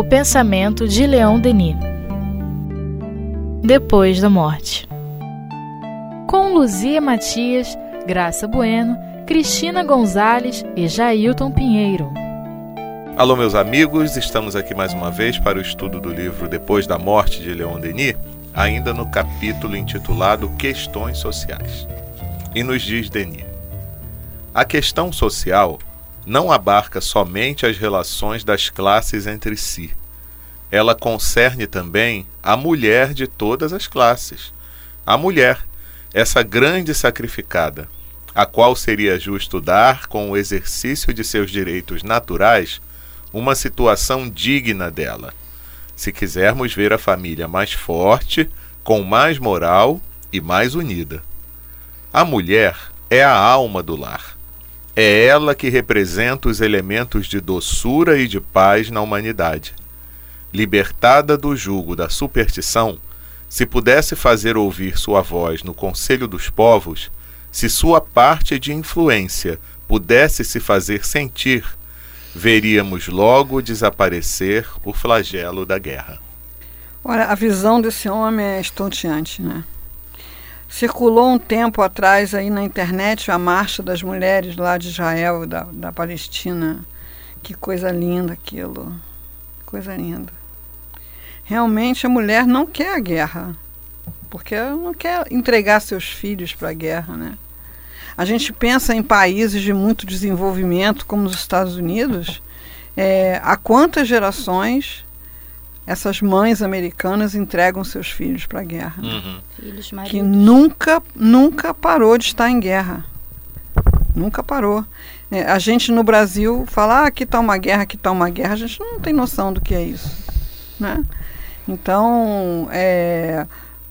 O pensamento de Leon Denis. Depois da morte. Com Luzia Matias, Graça Bueno, Cristina Gonzalez e Jailton Pinheiro. Alô, meus amigos, estamos aqui mais uma vez para o estudo do livro Depois da Morte de Leon Denis, ainda no capítulo intitulado Questões Sociais. E nos diz Denis: A questão social não abarca somente as relações das classes entre si. Ela concerne também a mulher de todas as classes. A mulher, essa grande sacrificada, a qual seria justo dar, com o exercício de seus direitos naturais, uma situação digna dela. Se quisermos ver a família mais forte, com mais moral e mais unida. A mulher é a alma do lar. É ela que representa os elementos de doçura e de paz na humanidade. Libertada do jugo da superstição, se pudesse fazer ouvir sua voz no conselho dos povos, se sua parte de influência pudesse se fazer sentir, veríamos logo desaparecer o flagelo da guerra. Olha, a visão desse homem é estonteante, né? Circulou um tempo atrás aí na internet a marcha das mulheres lá de Israel, da, da Palestina. Que coisa linda aquilo. Coisa linda. Realmente a mulher não quer a guerra, porque ela não quer entregar seus filhos para a guerra, né? A gente pensa em países de muito desenvolvimento, como os Estados Unidos, é, há quantas gerações essas mães americanas entregam seus filhos para a guerra. Uhum. Filhos que nunca, nunca parou de estar em guerra. Nunca parou. É, a gente no Brasil fala, ah, aqui está uma guerra, aqui está uma guerra, a gente não tem noção do que é isso. Né? Então, é,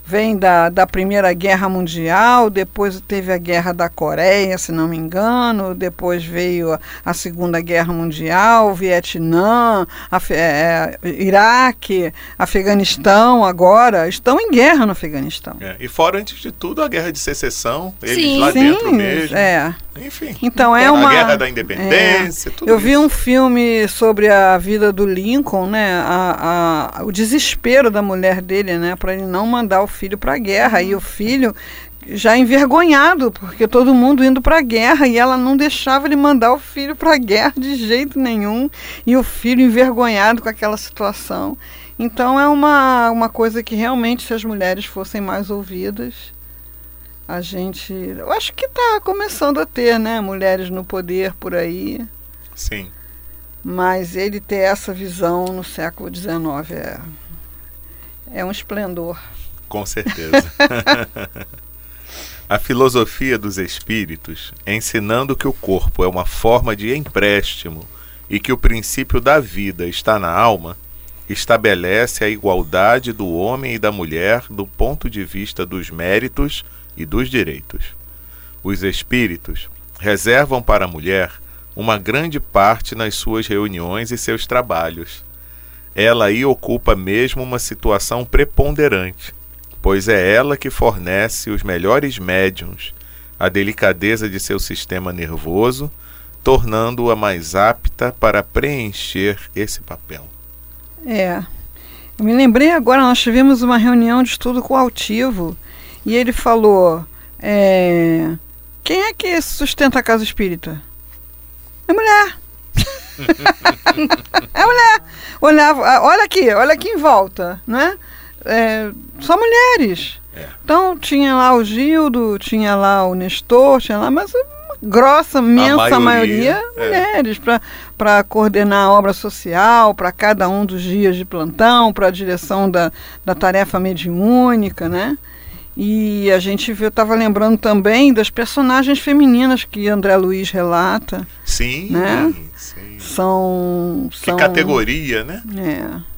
vem da, da Primeira Guerra Mundial, depois teve a Guerra da Coreia, se não me engano, depois veio a, a Segunda Guerra Mundial, Vietnã, é, é, Iraque, Afeganistão, agora estão em guerra no Afeganistão. É, e fora, antes de tudo, a Guerra de Secessão, eles sim, lá sim, dentro mesmo. É. Enfim. Então é uma a Guerra da Independência, é, tudo Eu vi um filme sobre a vida do Lincoln, né, a, a, o desespero da mulher dele, né, para ele não mandar o filho para a guerra. E o filho já envergonhado, porque todo mundo indo para a guerra e ela não deixava ele mandar o filho para a guerra de jeito nenhum. E o filho envergonhado com aquela situação. Então é uma, uma coisa que realmente, se as mulheres fossem mais ouvidas, a gente. Eu acho que está começando a ter, né? Mulheres no poder por aí. Sim. Mas ele ter essa visão no século XIX é, é um esplendor. Com certeza. a filosofia dos espíritos, ensinando que o corpo é uma forma de empréstimo e que o princípio da vida está na alma, estabelece a igualdade do homem e da mulher do ponto de vista dos méritos e dos direitos. Os espíritos reservam para a mulher uma grande parte nas suas reuniões e seus trabalhos. Ela aí ocupa mesmo uma situação preponderante, pois é ela que fornece os melhores médiums, a delicadeza de seu sistema nervoso, tornando-a mais apta para preencher esse papel. É. Eu me lembrei agora, nós tivemos uma reunião de estudo com o Altivo e ele falou: é, quem é que sustenta a casa espírita? É mulher. é mulher. Olhava, olha aqui, olha aqui em volta, né? é, só mulheres. É. Então tinha lá o Gildo, tinha lá o Nestor, tinha lá, mas grossa, imensa maioria, maioria é. mulheres, para coordenar a obra social, para cada um dos dias de plantão, para a direção da, da tarefa mediúnica, né? E a gente estava lembrando também das personagens femininas que André Luiz relata. Sim, né? sim. São, que categoria, né? É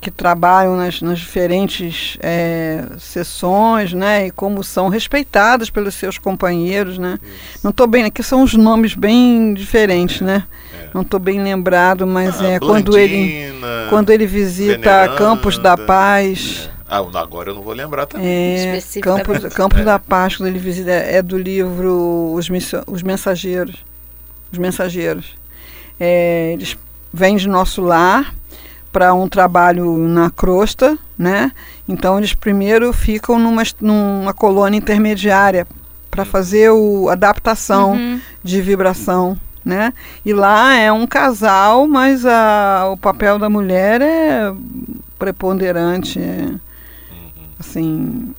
que trabalham nas, nas diferentes é, sessões, né, e como são respeitadas pelos seus companheiros, né. Isso. Não estou bem, aqui são os nomes bem diferentes, é, né. É. Não estou bem lembrado, mas ah, é quando ele quando ele visita Veneranda, Campos da Paz. É. Ah, agora eu não vou lembrar também. É, Campos, Campos da Paz, quando ele visita, é do livro Os, Os Mensageiros. Os Mensageiros. É, eles vêm de nosso lar para um trabalho na crosta, né? Então eles primeiro ficam numa, numa colônia intermediária para fazer o, a adaptação uhum. de vibração, né? E lá é um casal, mas a, o papel da mulher é preponderante, é. Assim,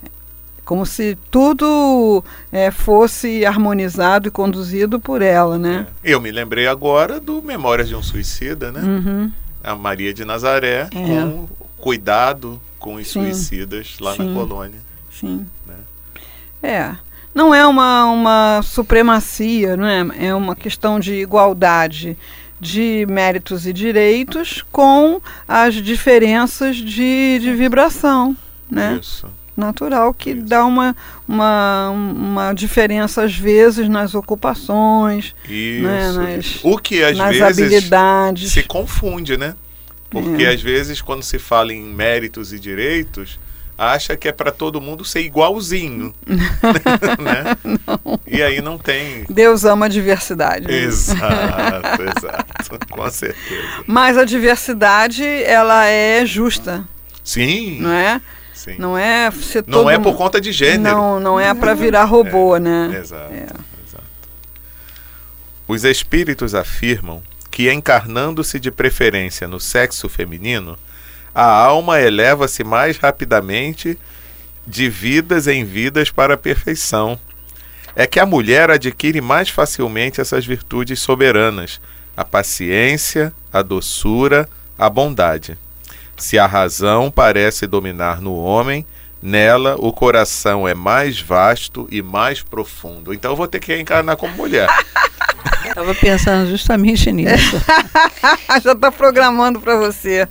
como se tudo é, fosse harmonizado e conduzido por ela, né? É. Eu me lembrei agora do Memórias de um Suicida, né? Uhum a Maria de Nazaré é. com cuidado com os Sim. suicidas lá Sim. na colônia. Sim. Né? É. Não é uma, uma supremacia, não é? É uma questão de igualdade de méritos e direitos com as diferenças de, de vibração, né? Isso. Natural que Isso. dá uma, uma, uma diferença às vezes nas ocupações, Isso. Né? nas, o que às nas vezes habilidades. se confunde, né? Porque é. às vezes quando se fala em méritos e direitos, acha que é para todo mundo ser igualzinho, né? E aí não tem. Deus ama a diversidade. Né? Exato, exato, com certeza. Mas a diversidade ela é justa. Sim. Não é? Sim. Não é ser Não é por conta de gênero. Não, não é para virar robô, é, né? Exato, é. exato. Os espíritos afirmam que encarnando-se de preferência no sexo feminino, a alma eleva-se mais rapidamente de vidas em vidas para a perfeição. É que a mulher adquire mais facilmente essas virtudes soberanas, a paciência, a doçura, a bondade. Se a razão parece dominar no homem, nela o coração é mais vasto e mais profundo. Então eu vou ter que encarnar como mulher. Estava pensando justamente nisso. Já está programando para você.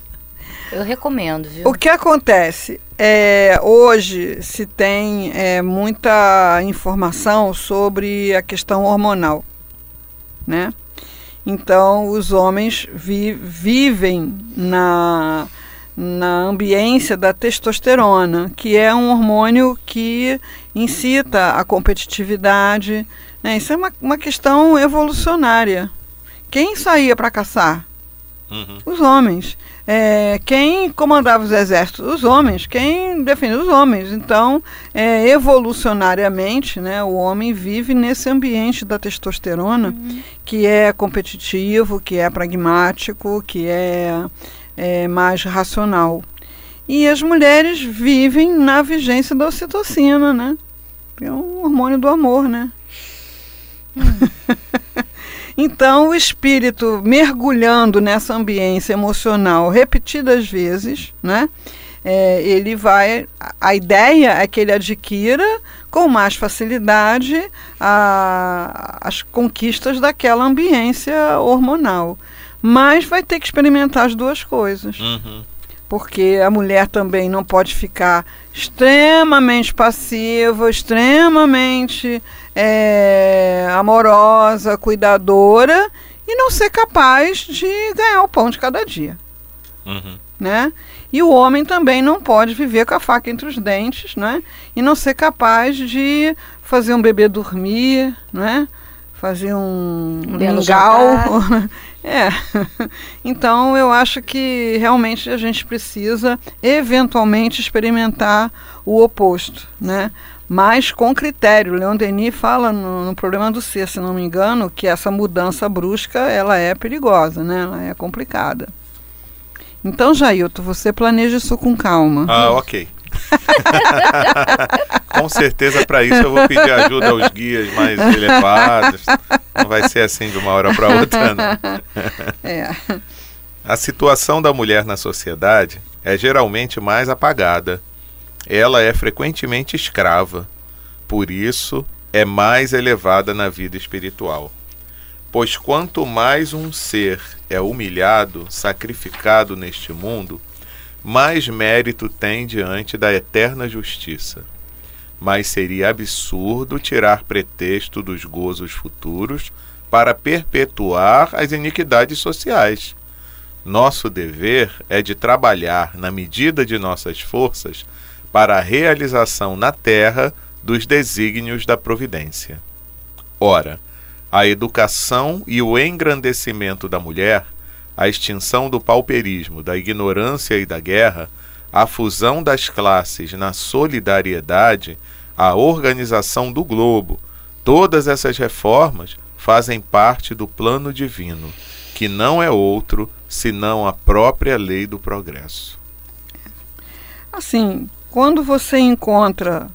Eu recomendo, viu? O que acontece? É, hoje se tem é, muita informação sobre a questão hormonal, né? Então, os homens vi, vivem na, na ambiência da testosterona, que é um hormônio que incita a competitividade. Né? Isso é uma, uma questão evolucionária. Quem saía para caçar? Uhum. Os homens. É, quem comandava os exércitos? Os homens. Quem defendia? Os homens. Então, é, evolucionariamente, né, o homem vive nesse ambiente da testosterona, uhum. que é competitivo, que é pragmático, que é é, mais racional. E as mulheres vivem na vigência da ocitocina, né? É um hormônio do amor, né? Hum. então, o espírito mergulhando nessa ambiência emocional repetidas vezes, né? É, ele vai. A ideia é que ele adquira com mais facilidade a, as conquistas daquela ambiência hormonal. Mas vai ter que experimentar as duas coisas. Uhum. Porque a mulher também não pode ficar extremamente passiva, extremamente é, amorosa, cuidadora e não ser capaz de ganhar o pão de cada dia. Uhum. Né? E o homem também não pode viver com a faca entre os dentes, né? E não ser capaz de fazer um bebê dormir, né? Fazer um, um mingau. É. Então eu acho que realmente a gente precisa eventualmente experimentar o oposto, né? Mas com critério. Leon Denis fala no, no problema do ser, se não me engano, que essa mudança brusca ela é perigosa, né? Ela é complicada. Então, Jailton, você planeja isso com calma. Ah, ok. Com certeza, para isso, eu vou pedir ajuda aos guias mais elevados. Não vai ser assim de uma hora para outra, não. É. A situação da mulher na sociedade é geralmente mais apagada. Ela é frequentemente escrava. Por isso, é mais elevada na vida espiritual. Pois quanto mais um ser é humilhado, sacrificado neste mundo, mais mérito tem diante da eterna justiça. Mas seria absurdo tirar pretexto dos gozos futuros para perpetuar as iniquidades sociais. Nosso dever é de trabalhar, na medida de nossas forças, para a realização na terra dos desígnios da providência. Ora, a educação e o engrandecimento da mulher a extinção do pauperismo, da ignorância e da guerra, a fusão das classes na solidariedade, a organização do globo, todas essas reformas fazem parte do plano divino, que não é outro senão a própria lei do progresso. Assim, quando você encontra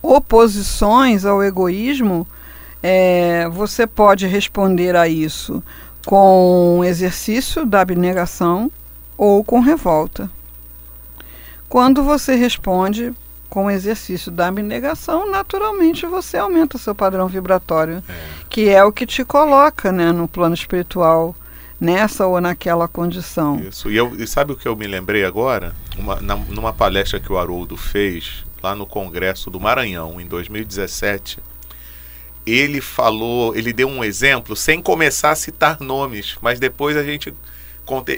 oposições ao egoísmo, é, você pode responder a isso com exercício da abnegação ou com revolta. Quando você responde com o exercício da abnegação, naturalmente você aumenta o seu padrão vibratório, é. que é o que te coloca né, no plano espiritual, nessa ou naquela condição. Isso. E, eu, e sabe o que eu me lembrei agora? Uma, na, numa palestra que o Haroldo fez lá no Congresso do Maranhão, em 2017, ele falou, ele deu um exemplo sem começar a citar nomes, mas depois a gente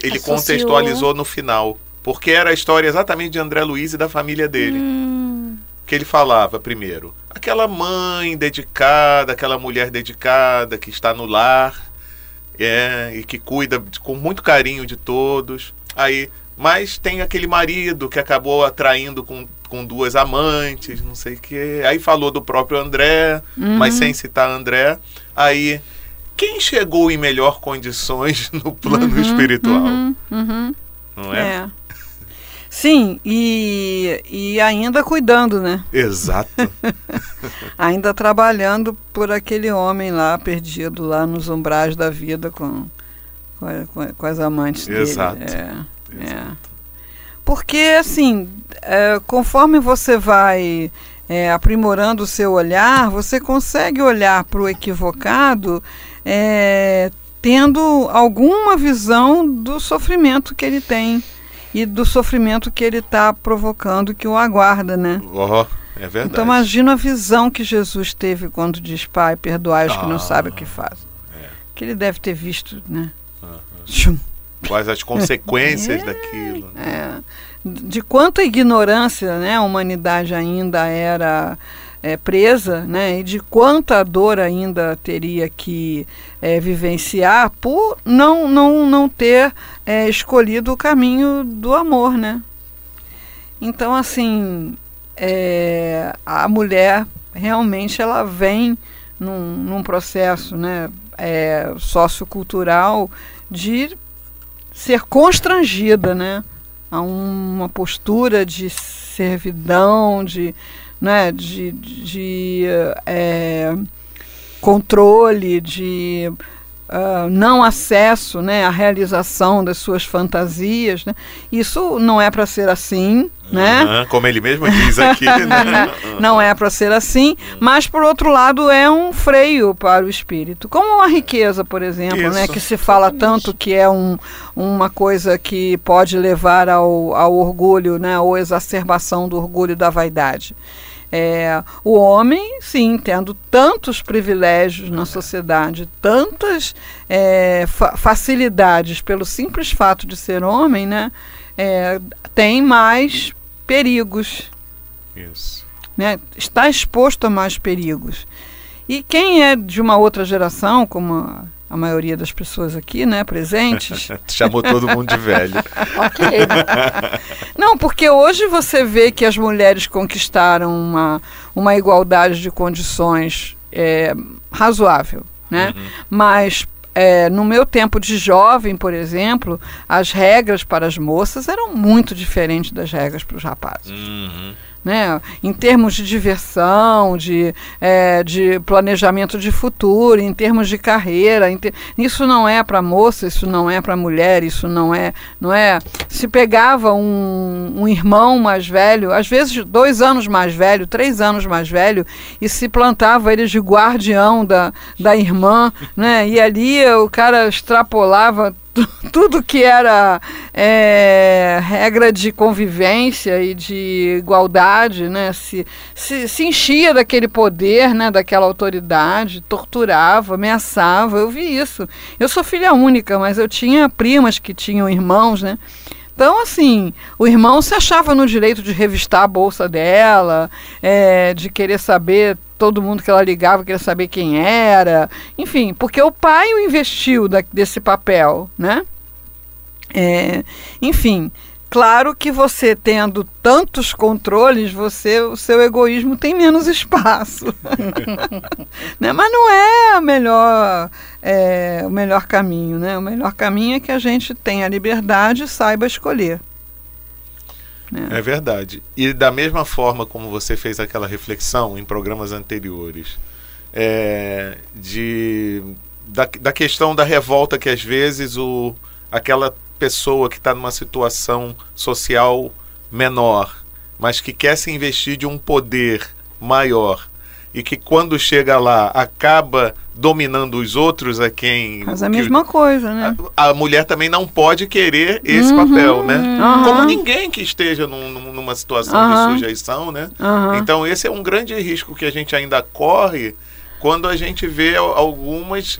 ele Associou. contextualizou no final, porque era a história exatamente de André Luiz e da família dele. Hum. Que ele falava primeiro, aquela mãe dedicada, aquela mulher dedicada que está no lar, é, e que cuida com muito carinho de todos. Aí mas tem aquele marido que acabou atraindo com, com duas amantes, não sei o quê. Aí falou do próprio André, uhum. mas sem citar André. Aí, quem chegou em melhor condições no plano uhum, espiritual? Uhum, uhum. não é? é. Sim, e, e ainda cuidando, né? Exato. ainda trabalhando por aquele homem lá, perdido lá nos umbrais da vida com, com, com as amantes Exato. dele. É. É. Porque, assim, é, conforme você vai é, aprimorando o seu olhar, você consegue olhar para o equivocado é, tendo alguma visão do sofrimento que ele tem e do sofrimento que ele está provocando, que o aguarda, né? Oh, é verdade. Então imagina a visão que Jesus teve quando diz, Pai, perdoai os ah, que não sabem o que fazem. É. Que ele deve ter visto, né? Uhum quais as consequências é, daquilo. É. De quanta ignorância né, a humanidade ainda era é, presa, né, e de quanta dor ainda teria que é, vivenciar por não, não, não ter é, escolhido o caminho do amor. Né? Então, assim, é, a mulher realmente ela vem num, num processo né, é, sociocultural de ser constrangida, né? A uma postura de servidão, de, né, de, de é, controle, de uh, não acesso né, à realização das suas fantasias. Né? Isso não é para ser assim. Né? como ele mesmo diz aqui. Né? não é para ser assim, mas por outro lado é um freio para o espírito. Como a riqueza, por exemplo, né, que se fala tanto que é um, uma coisa que pode levar ao, ao orgulho, né, ou exacerbação do orgulho da vaidade. É, o homem, sim, tendo tantos privilégios na sociedade, tantas é, fa facilidades pelo simples fato de ser homem, né, é, tem mais perigos. Isso. Né, está exposto a mais perigos. E quem é de uma outra geração, como a, maioria das pessoas aqui, né, presentes. Chamou todo mundo de velho. ok. Não, porque hoje você vê que as mulheres conquistaram uma, uma igualdade de condições é, razoável, né? Uhum. Mas é, no meu tempo de jovem, por exemplo, as regras para as moças eram muito diferentes das regras para os rapazes. Uhum né? em termos de diversão, de, é, de planejamento de futuro, em termos de carreira. Ter... Isso não é para moça, isso não é para mulher, isso não é, não é. Se pegava um, um irmão mais velho, às vezes dois anos mais velho, três anos mais velho, e se plantava ele de guardião da, da irmã, né? E ali o cara extrapolava tudo que era é, regra de convivência e de igualdade, né, se, se, se, enchia daquele poder, né, daquela autoridade, torturava, ameaçava. Eu vi isso. Eu sou filha única, mas eu tinha primas que tinham irmãos, né? Então, assim, o irmão se achava no direito de revistar a bolsa dela, é, de querer saber todo mundo que ela ligava queria saber quem era, enfim, porque o pai o investiu da, desse papel, né? É, enfim, claro que você tendo tantos controles, você o seu egoísmo tem menos espaço. né? Mas não é, a melhor, é, o melhor caminho. Né? O melhor caminho é que a gente tenha liberdade e saiba escolher. Né? É verdade. E da mesma forma como você fez aquela reflexão em programas anteriores, é, de, da, da questão da revolta que às vezes o, aquela pessoa que está numa situação social menor, mas que quer se investir de um poder maior e que quando chega lá acaba dominando os outros a quem. Mas a mesma coisa, né? A, a, mulher também não pode querer esse uhum, papel, né? Uhum. Como ninguém que esteja num, numa situação uhum. de sujeição, né? Então esse é um grande risco que a gente ainda corre quando a gente vê algumas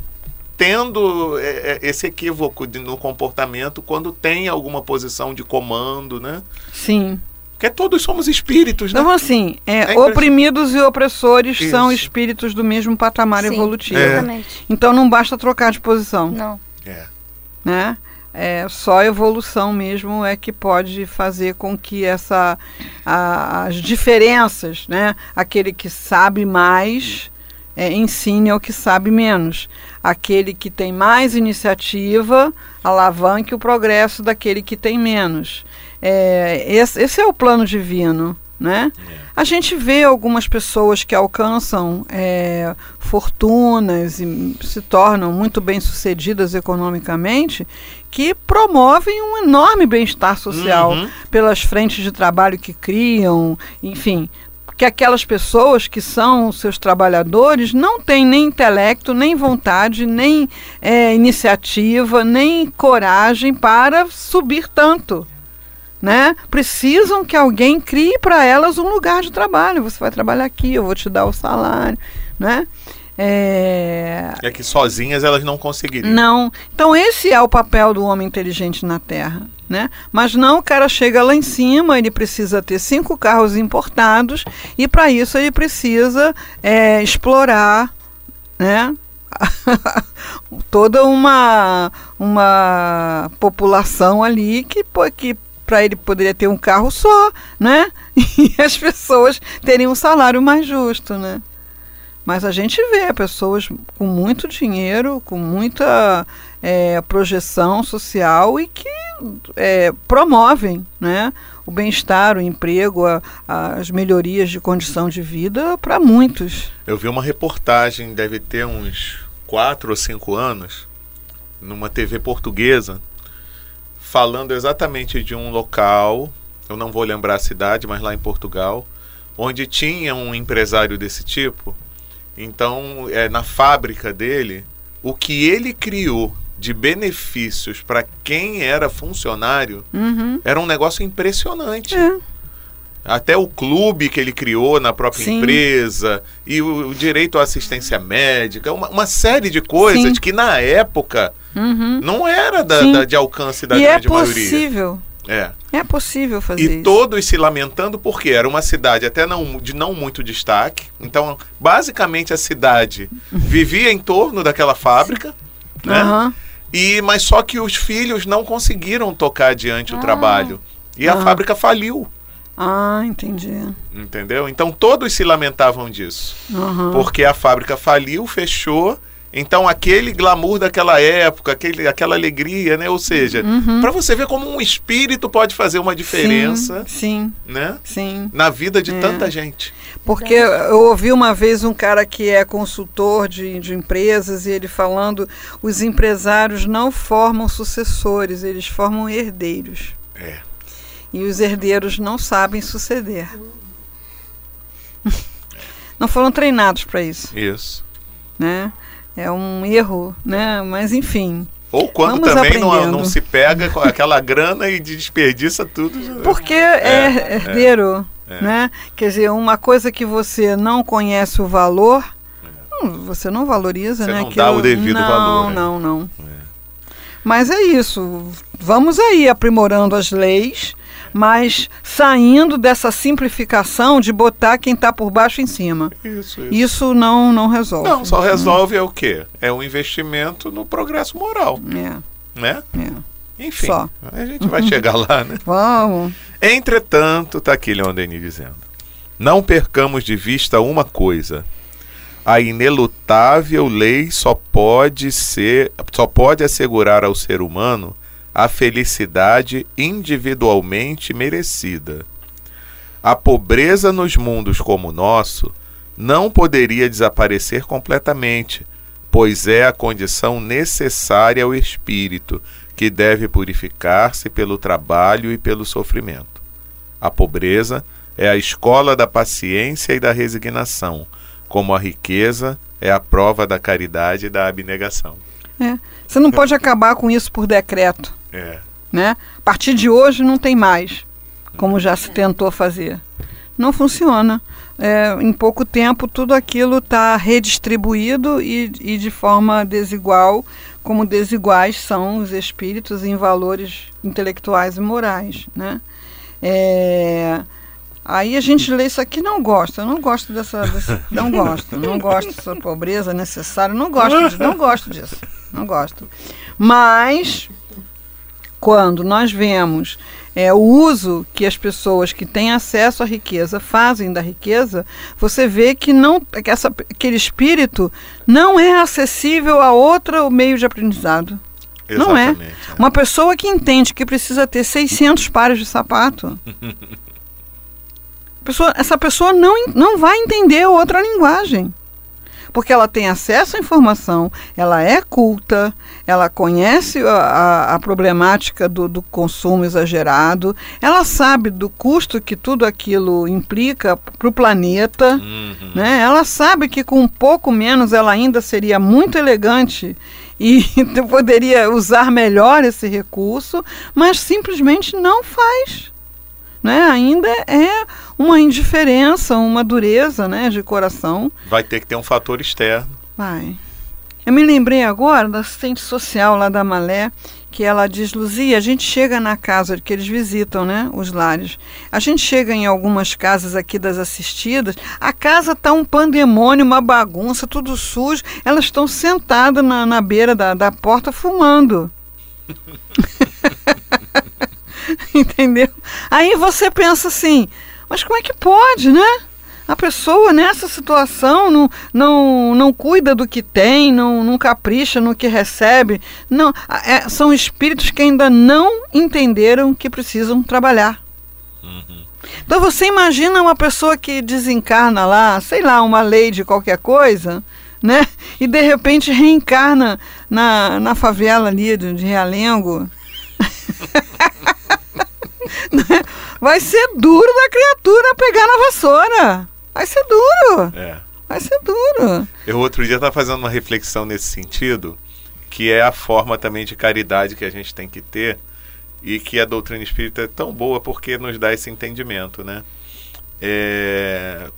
tendo é, é, esse equívoco no comportamento quando tem alguma posição de comando, né? Sim. Porque todos somos espíritos, né? Então, assim, é, é oprimidos e opressores Isso. são espíritos do mesmo patamar Sim, evolutivo. Exatamente. Então não basta trocar de posição. Não. É. Né? É, só a evolução mesmo é que pode fazer com que essa a, as diferenças, né? Aquele que sabe mais é, ensine ao que sabe menos. Aquele que tem mais iniciativa alavanque o progresso daquele que tem menos. É, esse, esse, é o plano divino. Né? É. A gente vê algumas pessoas que alcançam é, fortunas e se tornam muito bem-sucedidas economicamente, que promovem um enorme bem-estar social uhum. pelas frentes de trabalho que criam, enfim, que aquelas pessoas que são seus trabalhadores não têm nem intelecto, nem vontade, nem é, iniciativa, nem coragem para subir tanto né? Precisam que alguém crie para elas um lugar de trabalho. Você vai trabalhar aqui, eu vou te dar o salário, né? É... é que sozinhas elas não conseguiriam. Não. Então esse é o papel do homem inteligente na Terra. Né? Mas não, o cara chega lá em cima, ele precisa ter cinco carros importados e para isso ele precisa é, explorar né? toda uma, uma população ali que, que para ele poderia ter um carro só, né? E as pessoas teriam um salário mais justo, né? Mas a gente vê pessoas com muito dinheiro, com muita é, projeção social e que é, promovem né, o bem-estar, o emprego, a, as melhorias de condição de vida para muitos. Eu vi uma reportagem, deve ter uns quatro ou cinco anos, numa TV portuguesa, falando exatamente de um local, eu não vou lembrar a cidade, mas lá em Portugal, onde tinha um empresário desse tipo. Então, é, na fábrica dele, o que ele criou de benefícios para quem era funcionário uhum. era um negócio impressionante. É. Até o clube que ele criou na própria Sim. empresa e o, o, direito à assistência médica, uma, uma série de coisas Sim. que na época Uhum. Não era da, da, de alcance da e é grande é possível. maioria. É. É possível fazer e isso. E todos se lamentando porque era uma cidade até não, de não muito destaque. Então, basicamente, a cidade vivia em torno daquela fábrica, né? Uhum. E, mas só que os filhos não conseguiram tocar adiante ah. o trabalho. E a fábrica faliu. Ah, entendi. Entendeu? Então todos se lamentavam disso. Uhum. Porque a fábrica faliu, fechou então, aquele glamour daquela época, aquele, aquela alegria, né? Ou seja, uhum. para você ver como um espírito pode fazer uma diferença, sim, sim né? Sim. Na vida de é. tanta gente. Porque eu ouvi uma vez um cara que é consultor de, de empresas e ele falando: os empresários não formam sucessores, eles formam herdeiros. É. E os herdeiros não sabem suceder. não foram treinados para isso. Isso. Né? É um erro, né? Mas enfim. Ou quando também não, não, se pega com aquela grana e desperdiça tudo. Porque é, é herdeiro, é, né? Quer dizer, uma coisa que você não conhece o valor, é. hum, você não valoriza, você né? Não Aquilo, dá o devido não, valor. Não, não, não. É. Mas é isso. Vamos aí aprimorando as leis mas saindo dessa simplificação de botar quem está por baixo em cima. Isso, isso. isso não, não resolve. Não, só resolve é o quê? É um investimento no progresso moral. É. Né? É. Enfim, Só. a gente vai chegar lá, né? Vamos. Entretanto, está aqui Leon Denis dizendo: Não percamos de vista uma coisa. A inelutável lei só pode ser, só pode assegurar ao ser humano a felicidade individualmente merecida. A pobreza nos mundos como o nosso não poderia desaparecer completamente, pois é a condição necessária ao espírito, que deve purificar-se pelo trabalho e pelo sofrimento. A pobreza é a escola da paciência e da resignação, como a riqueza é a prova da caridade e da abnegação. É. Você não pode acabar com isso por decreto. É. Né? A partir de hoje não tem mais, como já se tentou fazer. Não funciona. É, em pouco tempo tudo aquilo está redistribuído e, e de forma desigual, como desiguais são os espíritos em valores intelectuais e morais. Né? É, aí a gente lê isso aqui não gosta, não gosto dessa, dessa não gosto, não gosto dessa pobreza necessária, não gosto, de, não gosto disso, não gosto. Mas quando nós vemos é, o uso que as pessoas que têm acesso à riqueza fazem da riqueza, você vê que não que essa, aquele espírito não é acessível a outro meio de aprendizado. Não é. Exatamente, é. Uma pessoa que entende que precisa ter 600 pares de sapato, pessoa, essa pessoa não, não vai entender outra linguagem. Porque ela tem acesso à informação, ela é culta, ela conhece a, a- a problemática do, do consumo exagerado, ela sabe do custo que tudo aquilo implica para o planeta. Uhum. Né? Ela sabe que com um pouco menos ela ainda seria muito elegante e poderia usar melhor esse recurso, mas simplesmente não faz. Né? Ainda é uma indiferença, uma dureza né, de coração. Vai ter que ter um fator externo. Vai. Eu me lembrei agora da assistente social lá da Malé, que ela diz, Luzia, a gente chega na casa que eles visitam, né, os lares. A gente chega em algumas casas aqui das assistidas, a casa tá um pandemônio, uma bagunça, tudo sujo. Elas estão sentadas na, na beira da, da porta fumando. Entendeu? Aí você pensa assim, mas como é que pode, né? A pessoa nessa situação não, não, não cuida do que tem, não, não capricha no que recebe. Não, é- são espíritos que ainda não entenderam que precisam trabalhar. Então você imagina uma pessoa que desencarna lá, sei lá, uma lei de qualquer coisa, né? E de repente reencarna na, na favela ali de, de Realengo. Né? Vai ser duro da criatura pegar na vassoura. Vai ser duro. É. Vai ser duro. Eu outro dia estava fazendo uma reflexão nesse sentido, que é a forma também de caridade que a gente tem que ter e que a doutrina espírita é tão boa porque nos dá esse entendimento, né? É,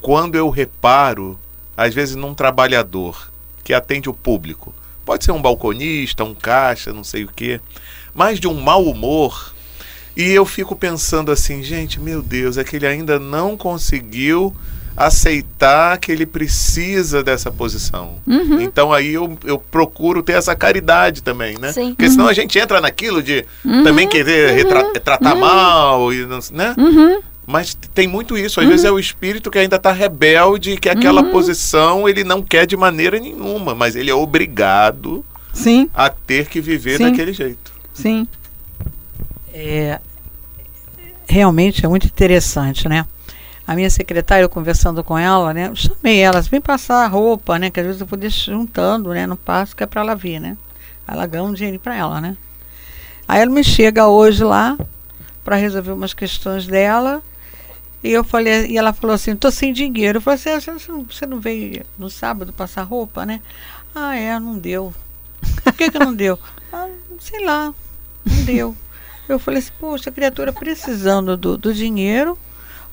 Quando eu reparo, às vezes num trabalhador que atende o público, pode ser um balconista, um caixa, não sei o quê, mas de um mau humor, e eu fico pensando assim, gente, meu Deus, é que ele ainda não conseguiu aceitar que ele precisa dessa posição. Uhum. Então aí eu, eu procuro ter essa caridade também, né? Sim. Porque senão a gente entra naquilo de também querer retra- tratar mal, e não, né? Uhum. Mas tem muito isso. Às vezes é o espírito que ainda está rebelde, que aquela Uhum. posição ele não quer de maneira nenhuma, mas ele é obrigado Sim, a ter que viver Sim. daquele jeito. sim. É, realmente é muito interessante, né? A minha secretária, eu conversando com ela, né? Chamei ela, vem passar a roupa, né? Que às vezes eu vou juntando, né? No passo que é para ela vir, né? Ela ganha um dinheiro para ela, né? Aí ela me chega hoje lá para resolver umas questões dela. E eu falei, e ela falou assim, tô sem dinheiro. Eu falei assim, "Ah, você não, você não veio no sábado passar roupa, né? Ah, é, não deu. Por que, que não deu? Ah, sei lá, não deu. Eu falei assim, poxa, a criatura precisando do, do dinheiro,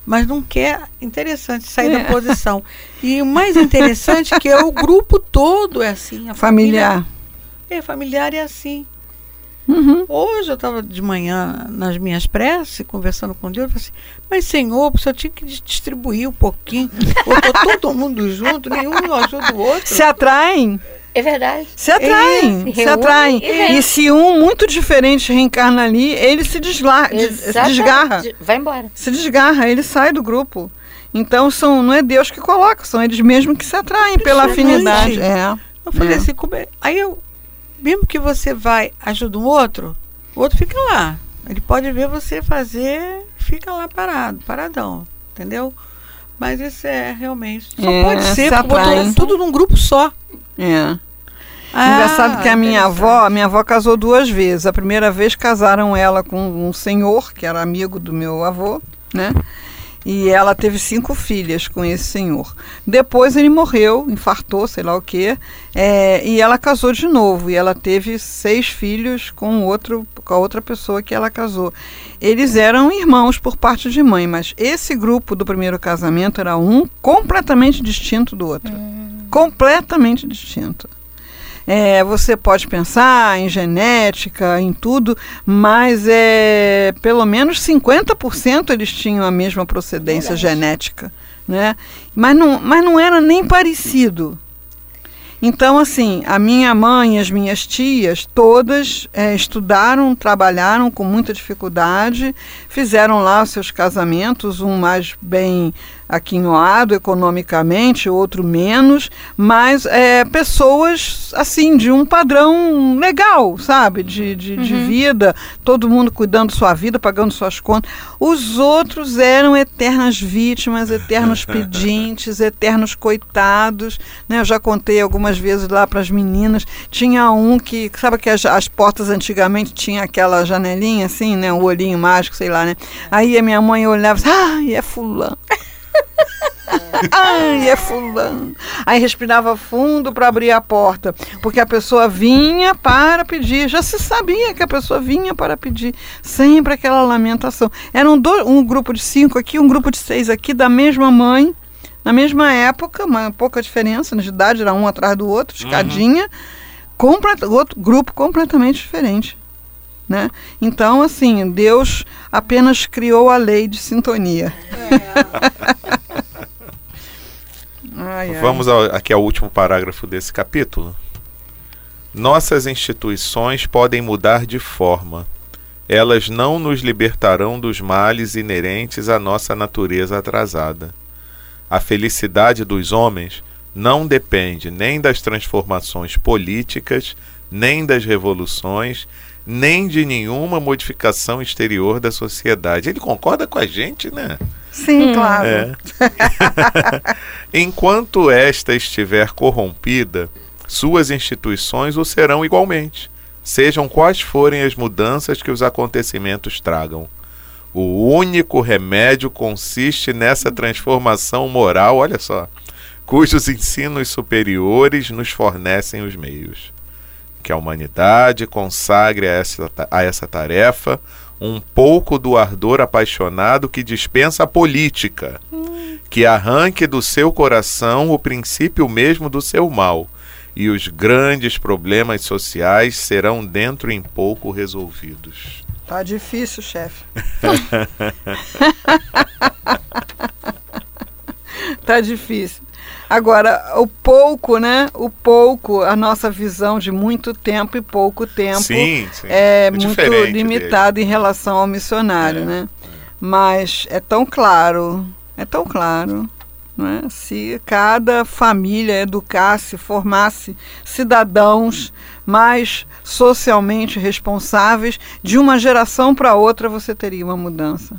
mas não quer. Interessante sair É. da posição. E o mais interessante é que é o grupo todo é assim. A família Familiar. é familiar é assim. Uhum. Hoje eu estava de manhã nas minhas preces, conversando com Deus, eu falei assim, mas Senhor, o senhor tinha que distribuir um pouquinho. Botou todo mundo junto, nenhum ajuda o outro. Se atraem. É verdade. Se atraem, É, se reúne atraem. e. E se um muito diferente reencarna ali, ele se, desla se Exatamente. desgarra. Vai embora. Se desgarra, ele sai do grupo. Então são, não é Deus que coloca, são eles mesmos que se atraem pela afinidade. É. Eu falei É. assim, como é? aí eu, mesmo que você vai, ajuda um outro, o outro fica lá. Ele pode ver você fazer, fica lá parado, paradão, entendeu? Mas isso é realmente. Só É, pode ser, se porque botou tudo num grupo só. É. Ah, Engraçado que a minha avó, a minha avó casou duas vezes. A primeira vez casaram ela com um senhor, que era amigo do meu avô, né? E ela teve cinco filhas com esse senhor. Depois ele morreu, infartou, sei lá o quê, é, e ela casou de novo. E ela teve seis filhos com outro, com a outra pessoa que ela casou. Eles eram irmãos por parte de mãe, mas esse grupo do primeiro casamento era um completamente distinto do outro. Completamente distinto. É, você pode pensar em genética, em tudo, mas é, pelo menos 50% eles tinham a mesma procedência Verdade. genética. Né? Mas, não, mas não era nem parecido. Então, assim, a minha mãe e as minhas tias, todas é, estudaram, trabalharam com muita dificuldade, fizeram lá os seus casamentos, um mais bem aquinhoado economicamente, outro menos, mas é, pessoas, assim, de um padrão legal, sabe? De, de, de vida, todo mundo cuidando sua vida, pagando suas contas. Os outros eram eternas vítimas, eternos pedintes, eternos coitados. Né? Eu já contei algumas vezes lá para as meninas. Tinha um que, sabe que as, as portas antigamente tinha aquela janelinha assim, né? O olhinho mágico, sei lá, né? Aí a minha mãe olhava assim, ai, é fulano. Ai, é fulano. Aí respirava fundo para abrir a porta, porque a pessoa vinha para pedir. Já se sabia que a pessoa vinha para pedir. Sempre aquela lamentação. Era um, do- um grupo de cinco aqui, um grupo de seis aqui, da mesma mãe, na mesma época, uma pouca diferença de idade, era um atrás do outro, escadinha. Completa- outro grupo completamente diferente. Né? Então, assim, Deus apenas criou a lei de sintonia. Ai, ai. Vamos ao- aqui ao último parágrafo desse capítulo. Nossas instituições podem mudar de forma. Elas não nos libertarão dos males inerentes à nossa natureza atrasada. A felicidade dos homens não depende nem das transformações políticas, nem das revoluções, nem de nenhuma modificação exterior da sociedade. Ele concorda com a gente, né? Sim, claro. É. Enquanto esta estiver corrompida, suas instituições o serão igualmente, sejam quais forem as mudanças que os acontecimentos tragam. O único remédio consiste nessa transformação moral, olha só, cujos ensinos superiores nos fornecem os meios. Que a humanidade consagre a essa, a essa tarefa um pouco do ardor apaixonado que dispensa a política, que arranque do seu coração o princípio mesmo do seu mal, e os grandes problemas sociais serão dentro em pouco resolvidos. Tá difícil, chefe. tá difícil. Agora, o pouco, né? O pouco, a nossa visão de muito tempo e pouco tempo sim, sim. é, É muito limitado em relação ao missionário, É, né? Mas é tão claro, é tão claro, né? Se cada família educasse, formasse cidadãos mais socialmente responsáveis, de uma geração para outra você teria uma mudança.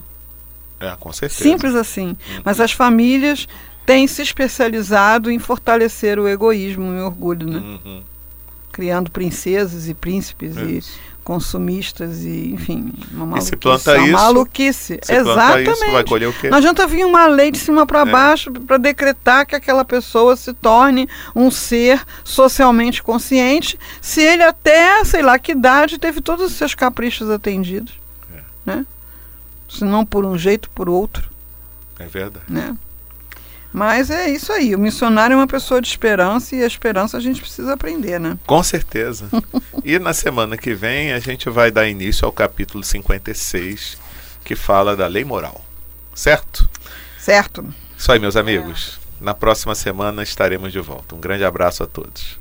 É, com certeza. Simples assim. Mas as famílias têm se especializado em fortalecer o egoísmo e o orgulho, né? Uhum. Criando princesas e príncipes e Isso. consumistas e, enfim, uma E maluquice. se planta uma isso, maluquice. Se planta Exatamente. isso, vai colher o quê? Não adianta vir uma lei de cima para É. baixo para decretar que aquela pessoa se torne um ser socialmente consciente, se ele até, sei lá que idade, teve todos os seus caprichos atendidos. É. Né? Se não por um jeito, por outro. É verdade. Né? Mas é isso aí, o missionário é uma pessoa de esperança e a esperança a gente precisa aprender, né? Com certeza. e na semana que vem a gente vai dar início ao capítulo 56, que fala da lei moral. Certo? Certo. Isso aí, meus amigos. Na próxima semana estaremos de volta. Um grande abraço a todos.